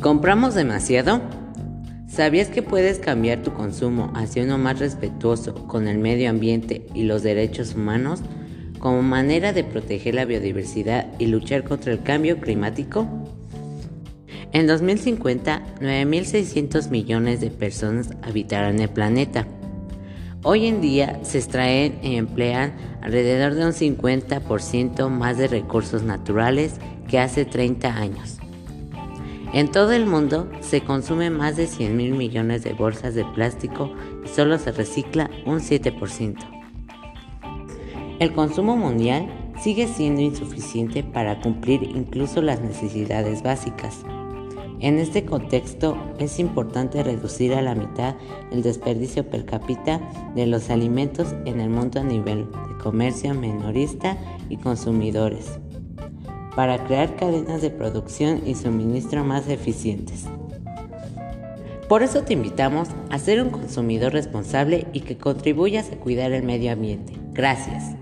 ¿Compramos demasiado? ¿Sabías que puedes cambiar tu consumo hacia uno más respetuoso con el medio ambiente y los derechos humanos como manera de proteger la biodiversidad y luchar contra el cambio climático? En 2050, 9.600 millones de personas habitarán el planeta. Hoy en día se extraen y emplean alrededor de un 50% más de recursos naturales que hace 30 años. En todo el mundo se consume más de 100 mil millones de bolsas de plástico y solo se recicla un 7%. El consumo mundial sigue siendo insuficiente para cumplir incluso las necesidades básicas. En este contexto es importante reducir a la mitad el desperdicio per cápita de los alimentos en el mundo a nivel de comercio minorista y consumidores, para crear cadenas de producción y suministro más eficientes. Por eso te invitamos a ser un consumidor responsable y que contribuyas a cuidar el medio ambiente. Gracias.